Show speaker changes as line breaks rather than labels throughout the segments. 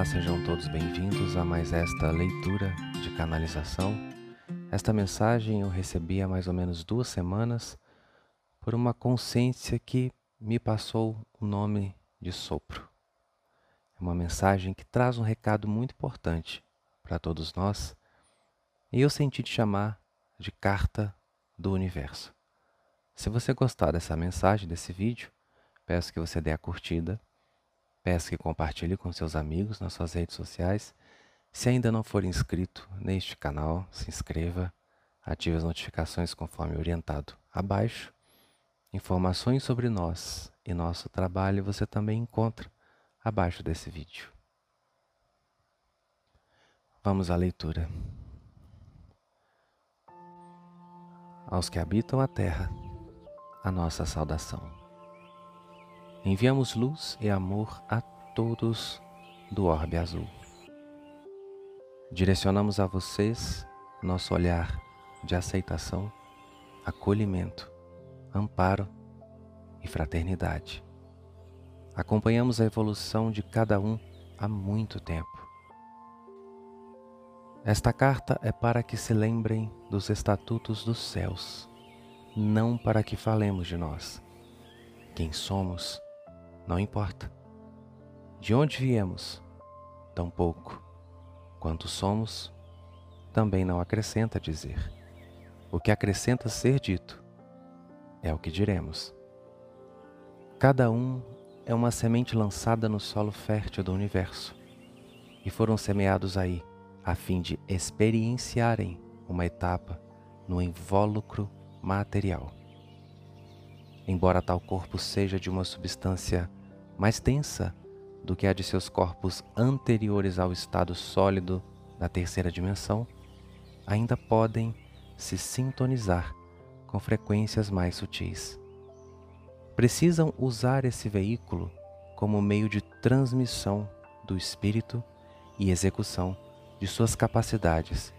Olá, sejam todos bem-vindos a mais esta leitura de canalização. Esta mensagem eu recebi há mais ou menos duas semanas por uma consciência que me passou o nome de sopro. É uma mensagem que traz um recado muito importante para todos nós e eu senti te chamar de carta do universo. Se você gostar dessa mensagem, desse vídeo, peço que você dê a curtida Peço que compartilhe com seus amigos nas suas redes sociais. Se ainda não for inscrito neste canal, se inscreva, ative as notificações conforme orientado abaixo. Informações sobre nós e nosso trabalho você também encontra abaixo desse vídeo. Vamos à leitura. Aos que habitam a terra, a nossa saudação. Enviamos luz e amor a todos do orbe azul. Direcionamos a vocês nosso olhar de aceitação, acolhimento, amparo e fraternidade. Acompanhamos a evolução de cada um há muito tempo. Esta carta é para que se lembrem dos estatutos dos céus, não para que falemos de nós, quem somos não importa. De onde viemos, tão pouco. Quanto somos, também não acrescenta dizer. O que acrescenta ser dito é o que diremos. Cada um é uma semente lançada no solo fértil do universo e foram semeados aí a fim de experienciarem uma etapa no invólucro material. Embora tal corpo seja de uma substância mais densa do que a de seus corpos anteriores ao estado sólido da terceira dimensão, ainda podem se sintonizar com frequências mais sutis. Precisam usar esse veículo como meio de transmissão do espírito e execução de suas capacidades,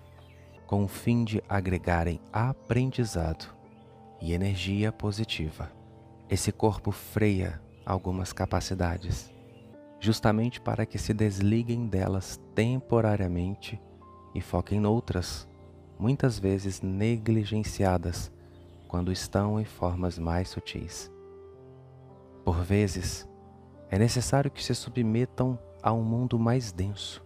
com o fim de agregarem aprendizado e energia positiva. Esse corpo freia algumas capacidades, justamente para que se desliguem delas temporariamente e foquem noutras, muitas vezes negligenciadas quando estão em formas mais sutis. Por vezes, é necessário que se submetam a um mundo mais denso,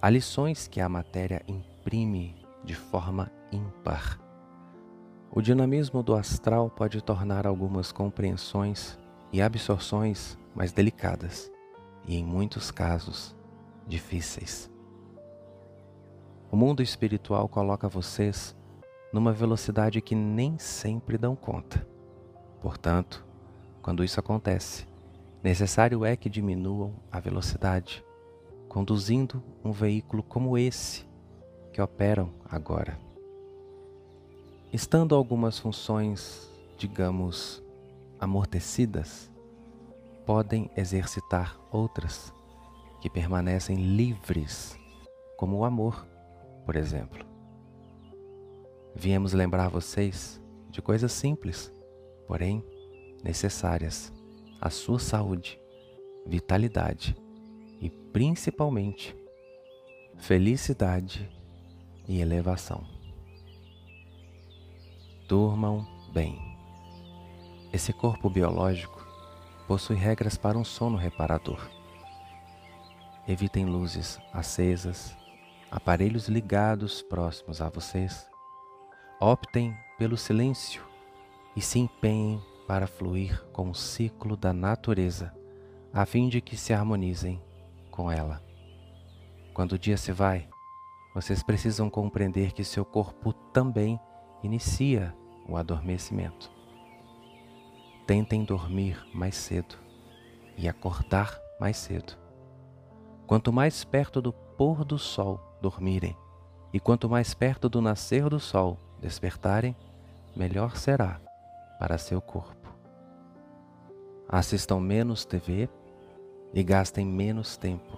a lições que a matéria imprime de forma ímpar. O dinamismo do astral pode tornar algumas compreensões e absorções mais delicadas e, em muitos casos, difíceis. O mundo espiritual coloca vocês numa velocidade que nem sempre dão conta. Portanto, quando isso acontece, necessário é que diminuam a velocidade, conduzindo um veículo como esse que operam agora. Estando algumas funções, digamos, amortecidas, podem exercitar outras que permanecem livres, como o amor, por exemplo. Viemos lembrar vocês de coisas simples, porém necessárias à sua saúde, vitalidade e principalmente felicidade e elevação. Durmam bem. Esse corpo biológico possui regras para um sono reparador. Evitem luzes acesas, aparelhos ligados próximos a vocês. Optem pelo silêncio e se empenhem para fluir com o ciclo da natureza, a fim de que se harmonizem com ela. Quando o dia se vai, vocês precisam compreender que seu corpo também inicia o adormecimento. Tentem dormir mais cedo e acordar mais cedo. Quanto mais perto do pôr do sol dormirem, e quanto mais perto do nascer do sol despertarem, melhor será para seu corpo. Assistam menos TV e gastem menos tempo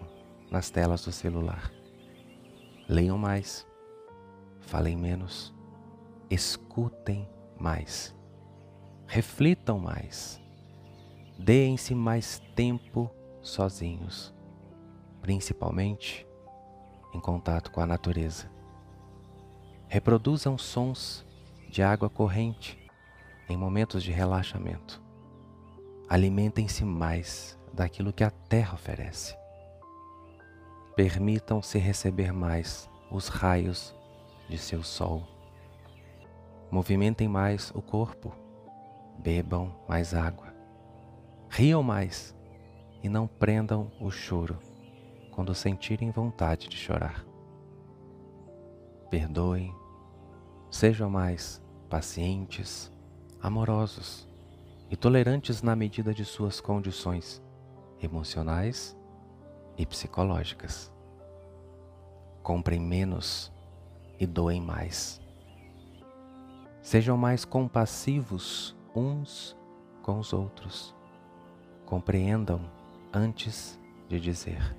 nas telas do celular. Leiam mais, falem menos, escutem mais reflitam mais, deem-se mais tempo sozinhos. principalmente em contato com a natureza. Reproduzam sons de água corrente em momentos de relaxamento. Alimentem-se mais daquilo que a terra oferece. Permitam-se receber mais os raios de seu sol. Movimentem mais o corpo, bebam mais água, riam mais e não prendam o choro quando sentirem vontade de chorar. Perdoem, sejam mais pacientes, amorosos e tolerantes na medida de suas condições emocionais e psicológicas. Comprem menos e doem mais. Sejam mais compassivos uns com os outros. Compreendam antes de dizer.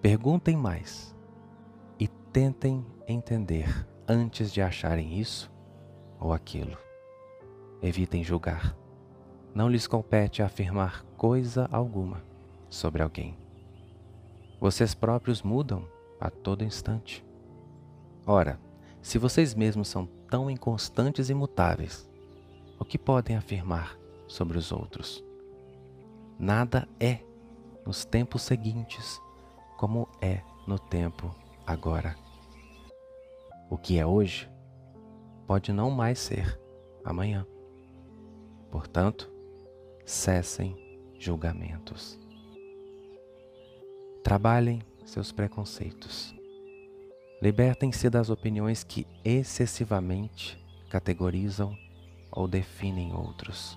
Perguntem mais e tentem entender antes de acharem isso ou aquilo. Evitem julgar. Não lhes compete afirmar coisa alguma sobre alguém. Vocês próprios mudam a todo instante. Ora, se vocês mesmos são tão inconstantes e mutáveis, o que podem afirmar sobre os outros? Nada é nos tempos seguintes como é no tempo agora. O que é hoje pode não mais ser amanhã. Portanto, cessem julgamentos. Trabalhem seus preconceitos. Libertem-se das opiniões que excessivamente categorizam ou definem outros.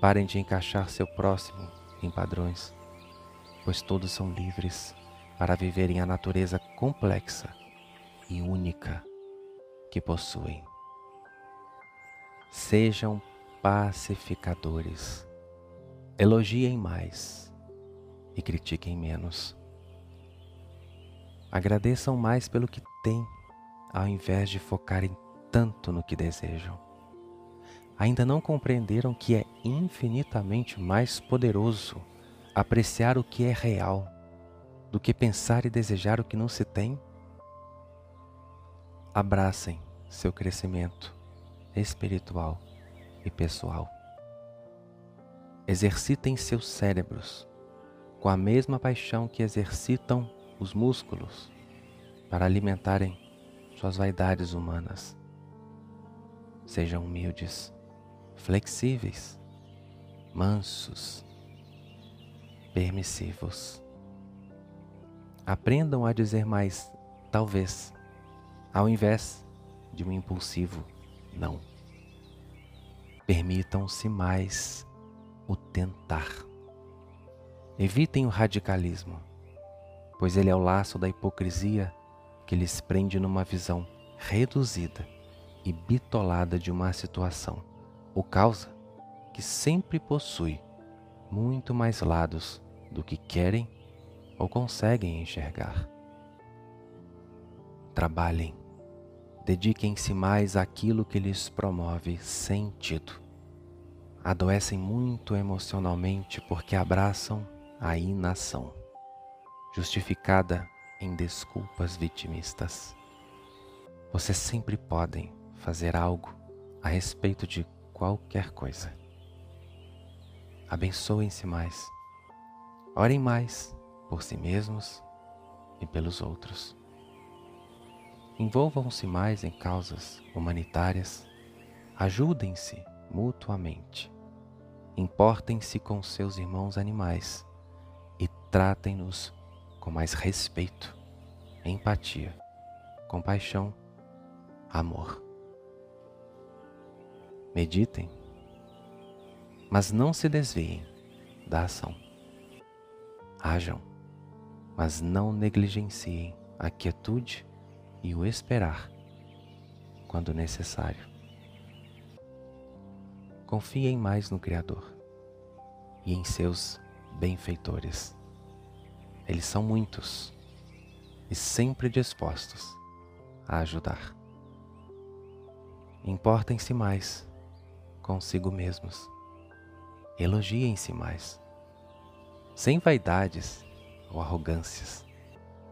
Parem de encaixar seu próximo em padrões, pois todos são livres para viverem a natureza complexa e única que possuem. Sejam pacificadores. Elogiem mais e critiquem menos. Agradeçam mais pelo que têm, ao invés de focarem tanto no que desejam. Ainda não compreenderam que é infinitamente mais poderoso apreciar o que é real do que pensar e desejar o que não se tem? Abracem seu crescimento espiritual e pessoal. Exercitem seus cérebros com a mesma paixão que exercitam os músculos para alimentarem suas vaidades humanas. Sejam humildes, flexíveis, mansos, permissivos. Aprendam a dizer mais talvez, ao invés de um impulsivo não. Permitam-se mais o tentar. Evitem o radicalismo pois ele é o laço da hipocrisia que lhes prende numa visão reduzida e bitolada de uma situação, o causa que sempre possui muito mais lados do que querem ou conseguem enxergar. Trabalhem, dediquem-se mais àquilo que lhes promove sentido. Adoecem muito emocionalmente porque abraçam a inação justificada em desculpas vitimistas. Vocês sempre podem fazer algo a respeito de qualquer coisa. Abençoem-se mais. Orem mais por si mesmos e pelos outros. Envolvam-se mais em causas humanitárias. Ajudem-se mutuamente. Importem-se com seus irmãos animais e tratem-nos com mais respeito, empatia, compaixão, amor. Meditem, mas não se desviem da ação. Hajam, mas não negligenciem a quietude e o esperar quando necessário. Confiem mais no Criador e em seus benfeitores. Eles são muitos e sempre dispostos a ajudar. Importem-se mais consigo mesmos. Elogiem-se mais, sem vaidades ou arrogâncias,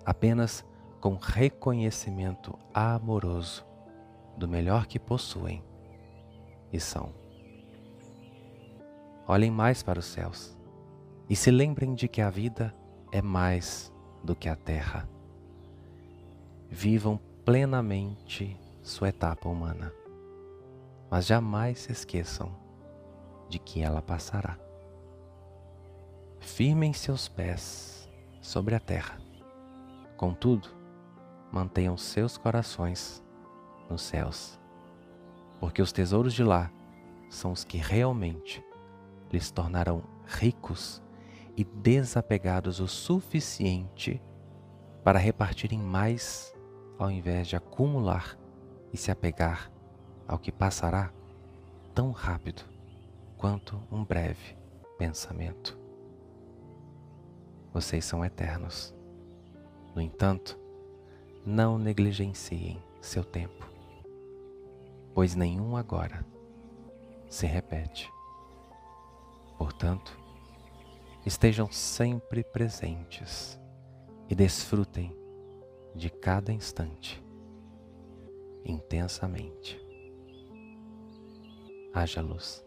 apenas com reconhecimento amoroso do melhor que possuem e são. Olhem mais para os céus e se lembrem de que a vida é mais do que a terra. Vivam plenamente sua etapa humana, mas jamais se esqueçam de que ela passará. Firmem seus pés sobre a terra. Contudo, mantenham seus corações nos céus, porque os tesouros de lá são os que realmente lhes tornarão ricos e desapegados o suficiente para repartirem mais ao invés de acumular e se apegar ao que passará tão rápido quanto um breve pensamento. Vocês são eternos. No entanto, não negligenciem seu tempo, pois nenhum agora se repete. Portanto, estejam sempre presentes e desfrutem de cada instante intensamente. Haja luz.